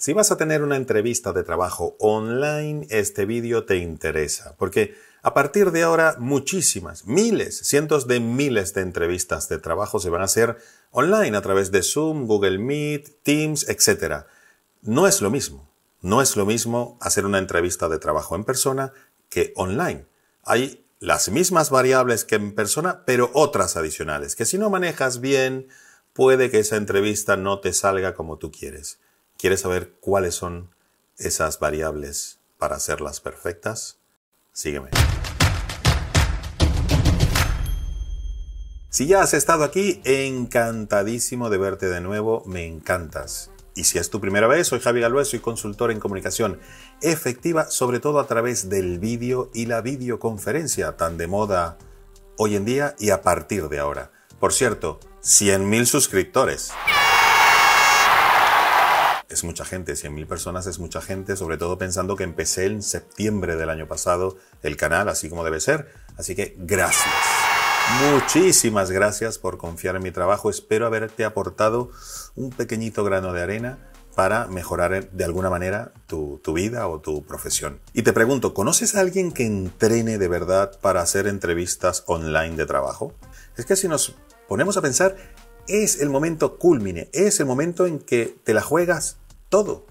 Si vas a tener una entrevista de trabajo online, este vídeo te interesa, porque a partir de ahora muchísimas, miles, cientos de miles de entrevistas de trabajo se van a hacer online a través de Zoom, Google Meet, Teams, etc. No es lo mismo. No es lo mismo hacer una entrevista de trabajo en persona que online. Hay las mismas variables que en persona, pero otras adicionales, que si no manejas bien, puede que esa entrevista no te salga como tú quieres. ¿Quieres saber cuáles son esas variables para hacerlas perfectas? Sígueme. Si ya has estado aquí, encantadísimo de verte de nuevo, me encantas. Y si es tu primera vez, soy Javi Galvez, soy consultor en comunicación efectiva, sobre todo a través del vídeo y la videoconferencia, tan de moda hoy en día y a partir de ahora. Por cierto, 100.000 suscriptores. Es mucha gente, 100.000 personas es mucha gente, sobre todo pensando que empecé en septiembre del año pasado el canal, así como debe ser. Así que gracias. Muchísimas gracias por confiar en mi trabajo. Espero haberte aportado un pequeñito grano de arena para mejorar de alguna manera tu, vida o tu profesión. Y te pregunto, ¿conoces a alguien que entrene de verdad para hacer entrevistas online de trabajo? Es que si nos ponemos a pensar, es el momento culmine, es el momento en que te la juegas todo.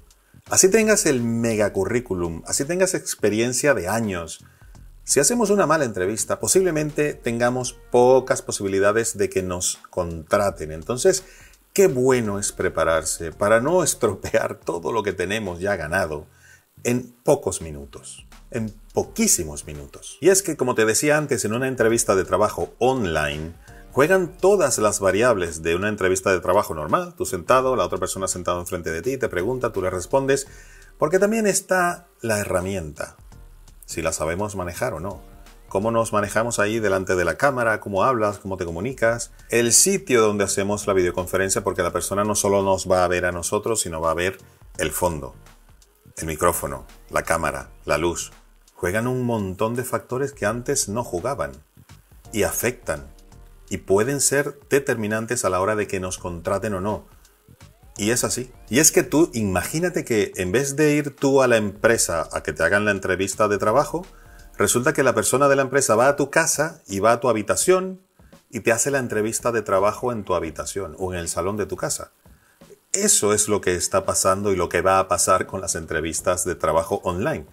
Así tengas el mega currículum, así tengas experiencia de años, si hacemos una mala entrevista, posiblemente tengamos pocas posibilidades de que nos contraten. Entonces, qué bueno es prepararse para no estropear todo lo que tenemos ya ganado en pocos minutos, en poquísimos minutos. Y es que, como te decía antes, en una entrevista de trabajo online, juegan todas las variables de una entrevista de trabajo normal. Tú sentado, la otra persona sentada enfrente de ti, te pregunta, tú le respondes, porque también está la herramienta, si la sabemos manejar o no. Cómo nos manejamos ahí delante de la cámara, cómo hablas, cómo te comunicas, el sitio donde hacemos la videoconferencia, porque la persona no solo nos va a ver a nosotros, sino va a ver el fondo, el micrófono, la cámara, la luz. Juegan un montón de factores que antes no jugaban y afectan y pueden ser determinantes a la hora de que nos contraten o no. Y es así. Y es que tú imagínate que en vez de ir tú a la empresa a que te hagan la entrevista de trabajo, resulta que la persona de la empresa va a tu casa y va a tu habitación y te hace la entrevista de trabajo en tu habitación o en el salón de tu casa. Eso es lo que está pasando y lo que va a pasar con las entrevistas de trabajo online.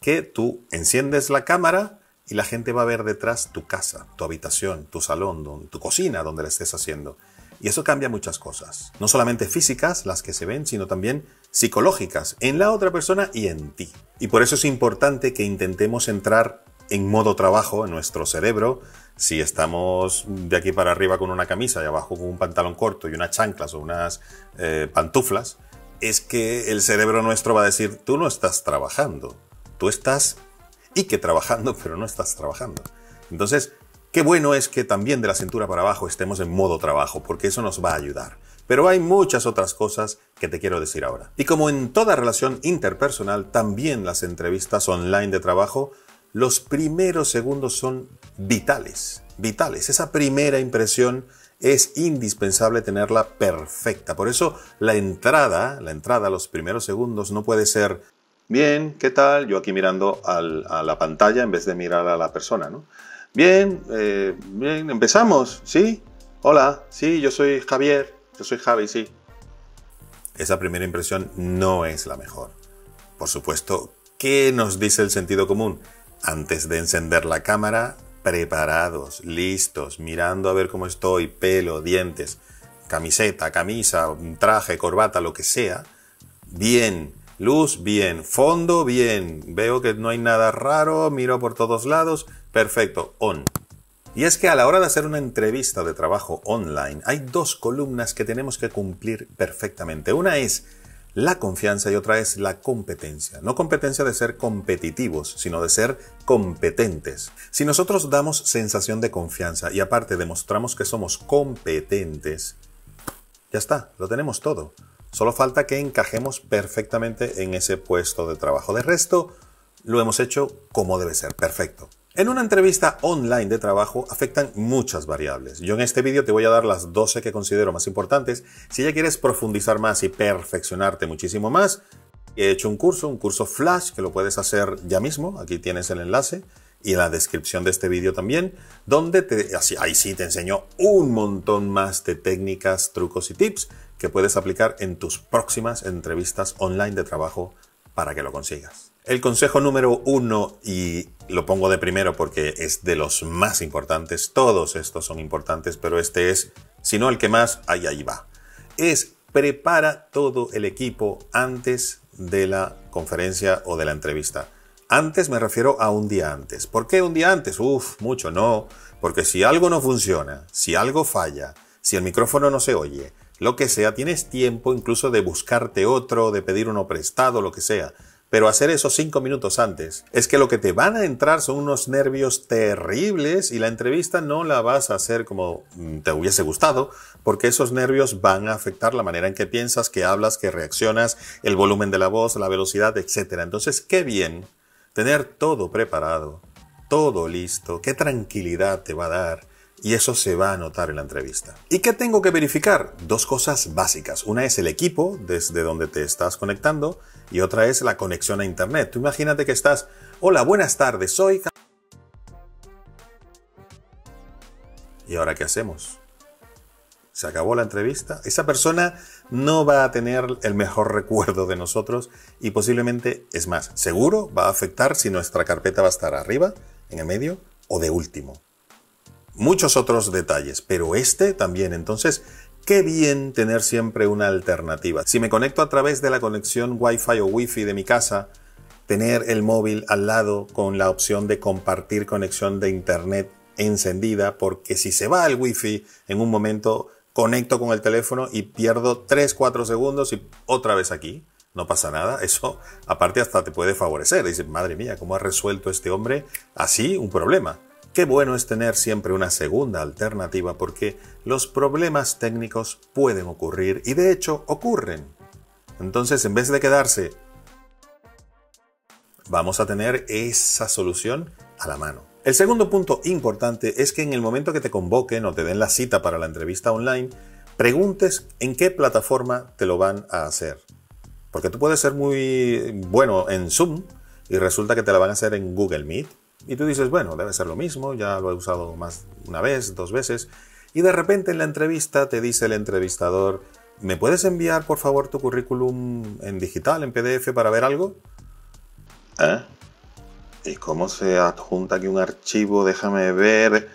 Que tú enciendes la cámara y la gente va a ver detrás tu casa, tu habitación, tu salón, tu cocina donde la estés haciendo. Y eso cambia muchas cosas. No solamente físicas, las que se ven, sino también psicológicas, en la otra persona y en ti. Y por eso es importante que intentemos entrar en modo trabajo en nuestro cerebro. Si estamos de aquí para arriba con una camisa y abajo con un pantalón corto y unas chanclas o unas eh, pantuflas, es que el cerebro nuestro va a decir, tú no estás trabajando, tú estás y que trabajando, pero no estás trabajando. Entonces, Qué bueno es que también de la cintura para abajo estemos en modo trabajo, porque eso nos va a ayudar. Pero hay muchas otras cosas que te quiero decir ahora. Y como en toda relación interpersonal, también las entrevistas online de trabajo, los primeros segundos son vitales. Vitales. Esa primera impresión es indispensable tenerla perfecta. Por eso la entrada, la entrada, los primeros segundos no puede ser bien, ¿qué tal? Yo aquí mirando a la pantalla en vez de mirar a la persona, ¿no? Bien, eh, bien, empezamos, ¿sí? Hola, sí, yo soy Javier, yo soy Javi, sí. Esa primera impresión no es la mejor. Por supuesto, ¿qué nos dice el sentido común? Antes de encender la cámara, preparados, listos, mirando a ver cómo estoy, pelo, dientes, camiseta, camisa, traje, corbata, lo que sea. Bien, luz, bien, fondo, bien, veo que no hay nada raro, miro por todos lados, Perfecto, on. Y es que a la hora de hacer una entrevista de trabajo online hay dos columnas que tenemos que cumplir perfectamente. Una es la confianza y otra es la competencia. No competencia de ser competitivos, sino de ser competentes. Si nosotros damos sensación de confianza y aparte demostramos que somos competentes, ya está, lo tenemos todo. Solo falta que encajemos perfectamente en ese puesto de trabajo. De resto, lo hemos hecho como debe ser, perfecto. En una entrevista online de trabajo afectan muchas variables. Yo en este vídeo te voy a dar las 12 que considero más importantes. Si ya quieres profundizar más y perfeccionarte muchísimo más, He hecho un curso, un curso flash, que lo puedes hacer ya mismo, aquí tienes el enlace, y en la descripción de este vídeo también, donde te, así, ahí sí te enseño un montón más de técnicas, trucos y tips que puedes aplicar en tus próximas entrevistas online de trabajo para que lo consigas. El consejo número uno, y lo pongo de primero porque es de los más importantes, todos estos son importantes, pero este es, si no el que más, ahí, ahí va, es prepara todo el equipo antes de la conferencia o de la entrevista. Antes me refiero a un día antes. ¿Por qué un día antes? Uf, mucho no. Porque si algo no funciona, si algo falla, si el micrófono no se oye, lo que sea, tienes tiempo incluso de buscarte otro, de pedir uno prestado, lo que sea. Pero hacer eso cinco minutos antes es que lo que te van a entrar son unos nervios terribles y la entrevista no la vas a hacer como mm, te hubiese gustado, porque esos nervios van a afectar la manera en que piensas, que hablas, que reaccionas, el volumen de la voz, la velocidad, etc. Entonces, qué bien tener todo preparado, todo listo, qué tranquilidad te va a dar y eso se va a notar en la entrevista. ¿Y qué tengo que verificar? Dos cosas básicas. Una es el equipo desde donde te estás conectando y otra es la conexión a Internet. Tú imagínate que estás, hola, buenas tardes, soy... ¿Y ahora qué hacemos? Se acabó la entrevista. Esa persona no va a tener el mejor recuerdo de nosotros y posiblemente, es más, seguro va a afectar si nuestra carpeta va a estar arriba, en el medio o de último muchos otros detalles, pero este también. Entonces, qué bien tener siempre una alternativa. Si me conecto a través de la conexión Wi-Fi o Wi-Fi de mi casa, tener el móvil al lado con la opción de compartir conexión de Internet encendida, porque si se va el Wi-Fi en un momento, conecto con el teléfono y pierdo 3-4 segundos y otra vez aquí. No pasa nada, eso aparte hasta te puede favorecer. Dices, madre mía, ¿cómo ha resuelto este hombre así un problema? Qué bueno es tener siempre una segunda alternativa porque los problemas técnicos pueden ocurrir y de hecho ocurren. Entonces, en vez de quedarse, vamos a tener esa solución a la mano. El segundo punto importante es que en el momento que te convoquen o te den la cita para la entrevista online, preguntes en qué plataforma te lo van a hacer. Porque tú puedes ser muy bueno en Zoom y resulta que te la van a hacer en Google Meet y tú dices, bueno, debe ser lo mismo, ya lo he usado más una vez, dos veces. Y de repente en la entrevista te dice el entrevistador, ¿me puedes enviar por favor tu currículum en digital, en PDF, para ver algo? ¿Eh? ¿Y cómo se adjunta aquí un archivo? Déjame ver.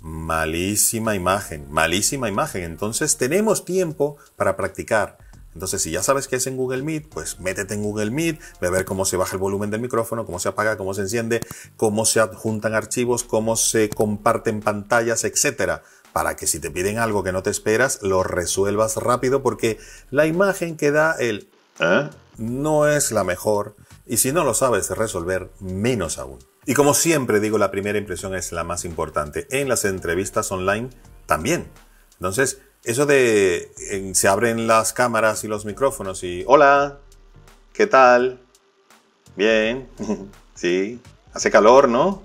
Malísima imagen, malísima imagen. Entonces tenemos tiempo para practicar. Entonces, si ya sabes que es en Google Meet, pues métete en Google Meet, ve a ver cómo se baja el volumen del micrófono, cómo se apaga, cómo se enciende, cómo se adjuntan archivos, cómo se comparten pantallas, etcétera, para que si te piden algo que no te esperas, lo resuelvas rápido porque la imagen que da el ¿eh? no es la mejor y si no lo sabes resolver, menos aún. Y como siempre digo, la primera impresión es la más importante. En las entrevistas online también. Entonces, eso de se abren las cámaras y los micrófonos y hola, ¿qué tal? Bien, sí, hace calor, ¿no?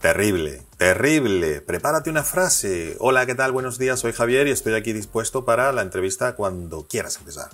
Terrible, terrible. Prepárate una frase. Hola, ¿qué tal? Buenos días, soy Javier y estoy aquí dispuesto para la entrevista cuando quieras empezar.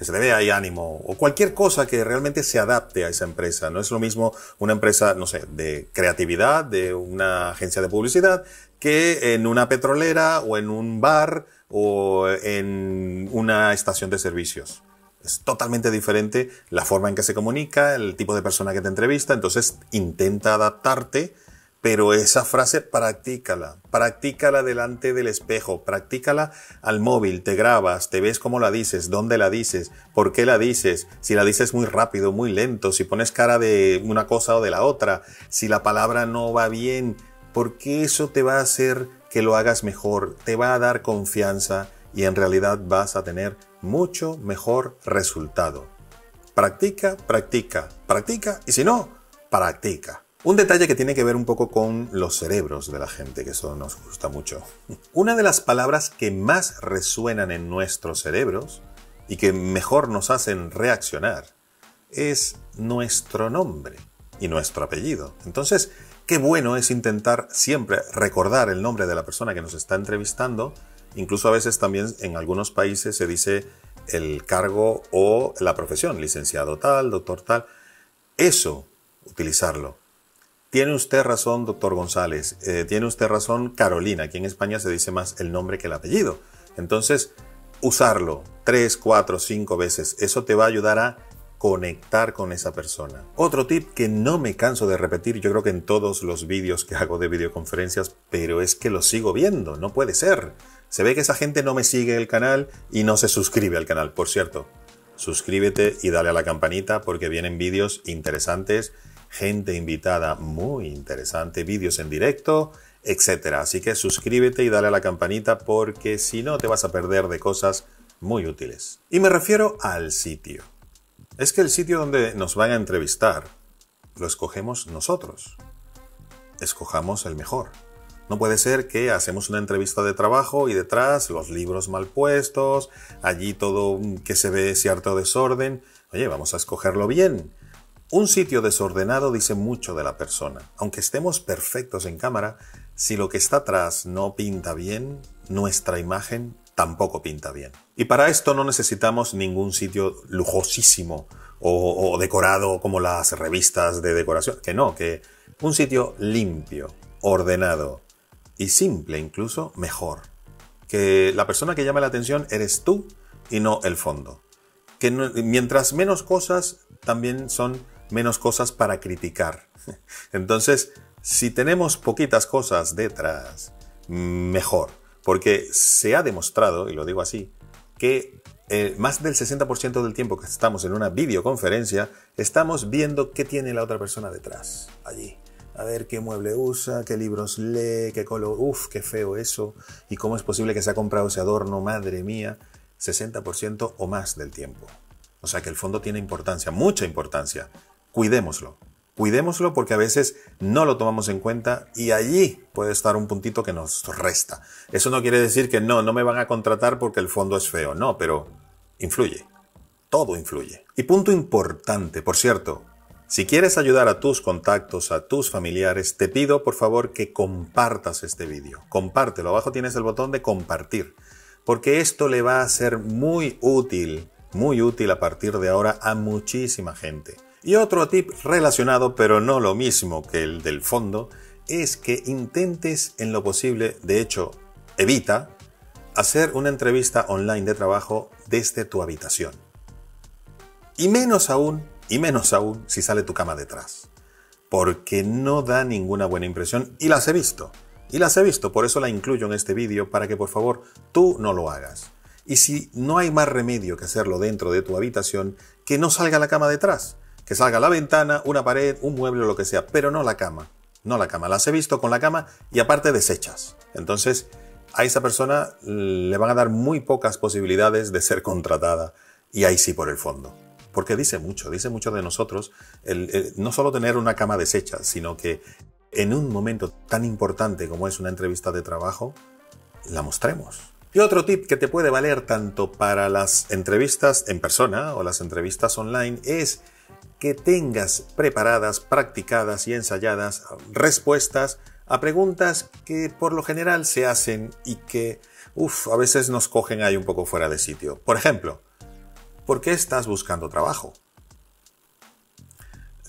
Que se te vea ahí ánimo o cualquier cosa que realmente se adapte a esa empresa. No es lo mismo una empresa, no sé, de creatividad, de una agencia de publicidad, que en una petrolera o en un bar o en una estación de servicios. Es totalmente diferente la forma en que se comunica, el tipo de persona que te entrevista, entonces intenta adaptarte, pero esa frase practícala, practícala delante del espejo, practícala al móvil, te grabas, te ves cómo la dices, dónde la dices, por qué la dices, si la dices muy rápido, muy lento, si pones cara de una cosa o de la otra, si la palabra no va bien, porque eso te va a hacer que lo hagas mejor, te va a dar confianza y en realidad vas a tener mucho mejor resultado. Practica, practica, practica y si no, practica. Un detalle que tiene que ver un poco con los cerebros de la gente, que eso nos gusta mucho. Una de las palabras que más resuenan en nuestros cerebros y que mejor nos hacen reaccionar es nuestro nombre y nuestro apellido. Entonces, Qué bueno es intentar siempre recordar el nombre de la persona que nos está entrevistando. Incluso a veces también en algunos países se dice el cargo o la profesión, licenciado tal, doctor tal. Eso, utilizarlo. Tiene usted razón, doctor González. Eh, tiene usted razón, Carolina. Aquí en España se dice más el nombre que el apellido. Entonces, usarlo tres, cuatro, cinco veces. Eso te va a ayudar a conectar con esa persona. Otro tip que no me canso de repetir, yo creo que en todos los vídeos que hago de videoconferencias, pero es que lo sigo viendo, no puede ser. Se ve que esa gente no me sigue el canal y no se suscribe al canal, por cierto. Suscríbete y dale a la campanita porque vienen vídeos interesantes, gente invitada muy interesante, vídeos en directo, etc. Así que suscríbete y dale a la campanita porque si no te vas a perder de cosas muy útiles. Y me refiero al sitio es que el sitio donde nos van a entrevistar lo escogemos nosotros. Escojamos el mejor. No puede ser que hacemos una entrevista de trabajo y detrás los libros mal puestos, allí todo que se ve cierto desorden. Oye, vamos a escogerlo bien. Un sitio desordenado dice mucho de la persona. Aunque estemos perfectos en cámara, si lo que está atrás no pinta bien, nuestra imagen tampoco pinta bien. Y para esto no necesitamos ningún sitio lujosísimo o, decorado como las revistas de decoración. Que no, que un sitio limpio, ordenado y simple incluso, mejor. Que la persona que llama la atención eres tú y no el fondo. Que mientras menos cosas, también son menos cosas para criticar. Entonces, si tenemos poquitas cosas detrás, mejor. Porque se ha demostrado, y lo digo así, que eh, más del 60% del tiempo que estamos en una videoconferencia, estamos viendo qué tiene la otra persona detrás, allí. A ver qué mueble usa, qué libros lee, qué color, uff, qué feo eso, y cómo es posible que se ha comprado ese adorno, madre mía, 60% o más del tiempo. O sea que el fondo tiene importancia, mucha importancia. Cuidémoslo. Cuidémoslo porque a veces no lo tomamos en cuenta y allí puede estar un puntito que nos resta. Eso no quiere decir que no, no me van a contratar porque el fondo es feo, no, pero influye. Todo influye. Y punto importante, por cierto, si quieres ayudar a tus contactos, a tus familiares, te pido por favor que compartas este vídeo. Compártelo, abajo tienes el botón de compartir, porque esto le va a ser muy útil, muy útil a partir de ahora a muchísima gente. Y otro tip relacionado, pero no lo mismo que el del fondo, es que intentes en lo posible, de hecho, evita hacer una entrevista online de trabajo desde tu habitación. Y menos aún, y menos aún si sale tu cama detrás. Porque no da ninguna buena impresión y las he visto. Y las he visto, por eso la incluyo en este vídeo para que por favor tú no lo hagas. Y si no hay más remedio que hacerlo dentro de tu habitación, que no salga la cama detrás que salga la ventana, una pared, un mueble o lo que sea, pero no la cama. No la cama. Las he visto con la cama y aparte desechas. Entonces, a esa persona le van a dar muy pocas posibilidades de ser contratada. Y ahí sí por el fondo. Porque dice mucho, dice mucho de nosotros no solo tener una cama deshecha, sino que en un momento tan importante como es una entrevista de trabajo, la mostremos. Y otro tip que te puede valer tanto para las entrevistas en persona o las entrevistas online es que tengas preparadas, practicadas y ensayadas respuestas a preguntas que por lo general se hacen y que, uff, a veces nos cogen ahí un poco fuera de sitio. Por ejemplo, ¿por qué estás buscando trabajo?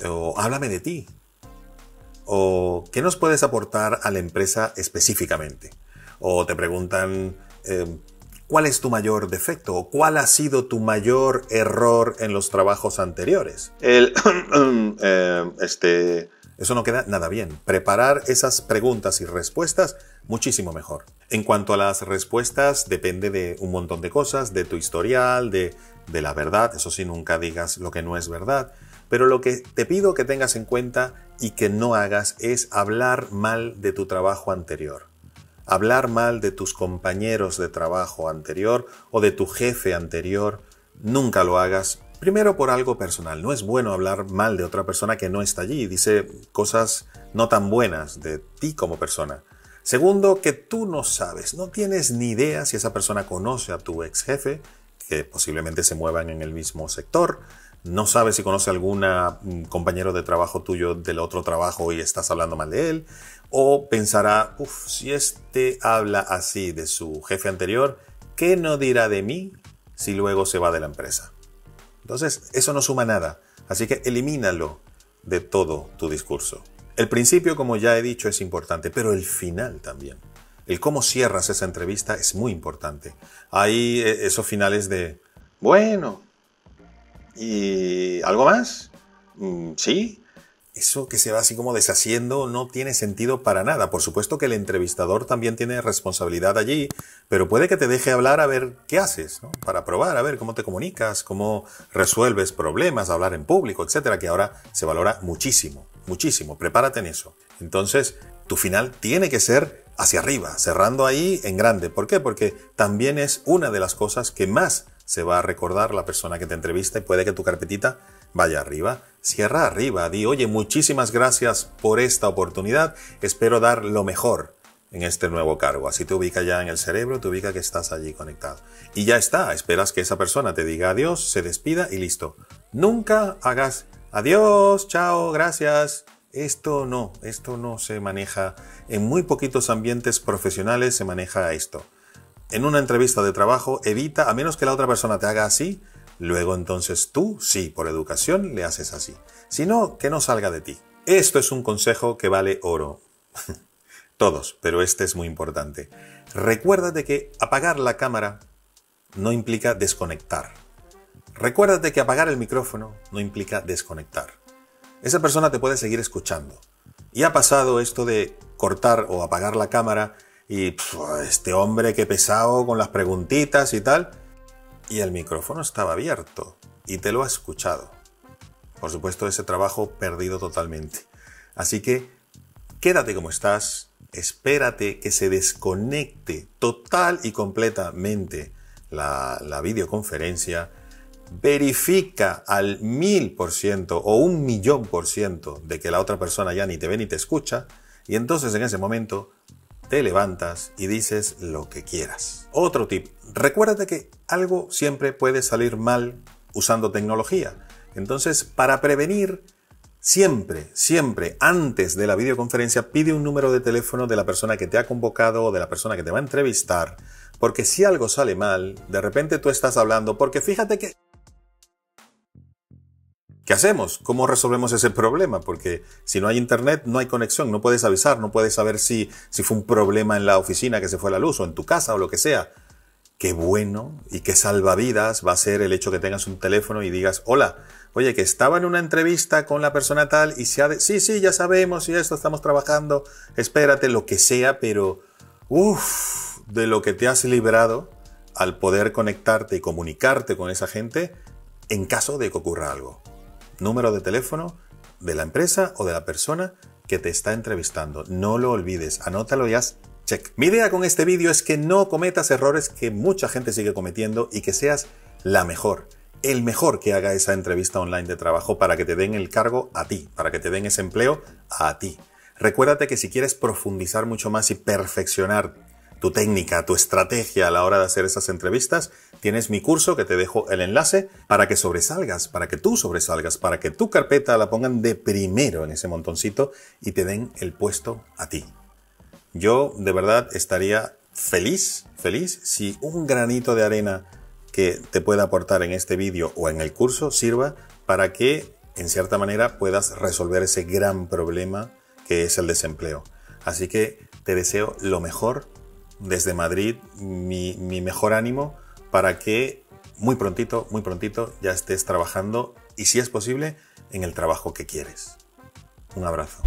O háblame de ti. O ¿qué nos puedes aportar a la empresa específicamente? O te preguntan, eh, ¿Cuál es tu mayor defecto o cuál ha sido tu mayor error en los trabajos anteriores? El, eh, este, eso no queda nada bien. Preparar esas preguntas y respuestas muchísimo mejor. En cuanto a las respuestas, depende de un montón de cosas, de tu historial, de, de la verdad. Eso sí, nunca digas lo que no es verdad. Pero lo que te pido que tengas en cuenta y que no hagas es hablar mal de tu trabajo anterior hablar mal de tus compañeros de trabajo anterior o de tu jefe anterior, nunca lo hagas. Primero por algo personal, no es bueno hablar mal de otra persona que no está allí, dice cosas no tan buenas de ti como persona. Segundo, que tú no sabes, no tienes ni idea si esa persona conoce a tu ex jefe, que posiblemente se muevan en el mismo sector, no sabes si conoce algún mm, compañero de trabajo tuyo del otro trabajo y estás hablando mal de él, o pensará, uff, si este habla así de su jefe anterior, ¿qué no dirá de mí si luego se va de la empresa. Entonces, eso no suma nada, así que elimínalo de todo tu discurso. El principio, como ya he dicho, es importante, pero el final también. El cómo cierras esa entrevista es muy importante. Hay eh, esos finales de, bueno, ¿y algo más? Mm, sí, eso que se va así como deshaciendo no tiene sentido para nada. Por supuesto que el entrevistador también tiene responsabilidad allí, pero puede que te deje hablar a ver qué haces, ¿no? para probar, a ver cómo te comunicas, cómo resuelves problemas, hablar en público, etcétera, que ahora se valora muchísimo, muchísimo. Prepárate en eso. Entonces, tu final tiene que ser hacia arriba, cerrando ahí en grande. ¿Por qué? Porque también es una de las cosas que más se va a recordar la persona que te entrevista y puede que tu carpetita vaya arriba. Cierra arriba, di, oye, muchísimas gracias por esta oportunidad, espero dar lo mejor en este nuevo cargo. Así te ubica ya en el cerebro, te ubica que estás allí conectado. Y ya está, esperas que esa persona te diga adiós, se despida y listo. Nunca hagas adiós, chao, gracias. Esto no, esto no se maneja. En muy poquitos ambientes profesionales se maneja esto. En una entrevista de trabajo, evita, a menos que la otra persona te haga así, Luego entonces tú, sí, por educación, le haces así. Si no, que no salga de ti. Esto es un consejo que vale oro. Todos, pero este es muy importante. Recuérdate que apagar la cámara no implica desconectar. Recuérdate que apagar el micrófono no implica desconectar. Esa persona te puede seguir escuchando. Y ha pasado esto de cortar o apagar la cámara y este hombre que pesado con las preguntitas y tal y el micrófono estaba abierto y te lo ha escuchado. Por supuesto, ese trabajo perdido totalmente. Así que quédate como estás, espérate que se desconecte total y completamente la, la videoconferencia, verifica al mil por ciento o un millón por ciento de que la otra persona ya ni te ve ni te escucha, y entonces en ese momento te levantas y dices lo que quieras. Otro tip, recuérdate que algo siempre puede salir mal usando tecnología. Entonces, para prevenir, siempre, siempre, antes de la videoconferencia, pide un número de teléfono de la persona que te ha convocado o de la persona que te va a entrevistar, porque si algo sale mal, de repente tú estás hablando, porque fíjate que ¿Qué hacemos? ¿Cómo resolvemos ese problema? Porque si no hay internet, no hay conexión, no puedes avisar, no puedes saber si, si fue un problema en la oficina que se fue la luz o en tu casa o lo que sea. Qué bueno y qué salvavidas va a ser el hecho que tengas un teléfono y digas, hola, oye, que estaba en una entrevista con la persona tal y se ha de... Sí, sí, ya sabemos y esto estamos trabajando, espérate, lo que sea, pero... Uff, de lo que te has librado al poder conectarte y comunicarte con esa gente en caso de que ocurra algo número de teléfono de la empresa o de la persona que te está entrevistando. No lo olvides, anótalo y haz check. Mi idea con este vídeo es que no cometas errores que mucha gente sigue cometiendo y que seas la mejor, el mejor que haga esa entrevista online de trabajo para que te den el cargo a ti, para que te den ese empleo a ti. Recuérdate que si quieres profundizar mucho más y perfeccionar tu técnica, tu estrategia a la hora de hacer esas entrevistas, tienes mi curso que te dejo el enlace para que sobresalgas, para que tú sobresalgas, para que tu carpeta la pongan de primero en ese montoncito y te den el puesto a ti. Yo de verdad estaría feliz, feliz si un granito de arena que te pueda aportar en este vídeo o en el curso sirva para que en cierta manera puedas resolver ese gran problema que es el desempleo. Así que te deseo lo mejor desde Madrid mi, mejor ánimo para que muy prontito, muy prontito ya estés trabajando y si es posible en el trabajo que quieres. Un abrazo.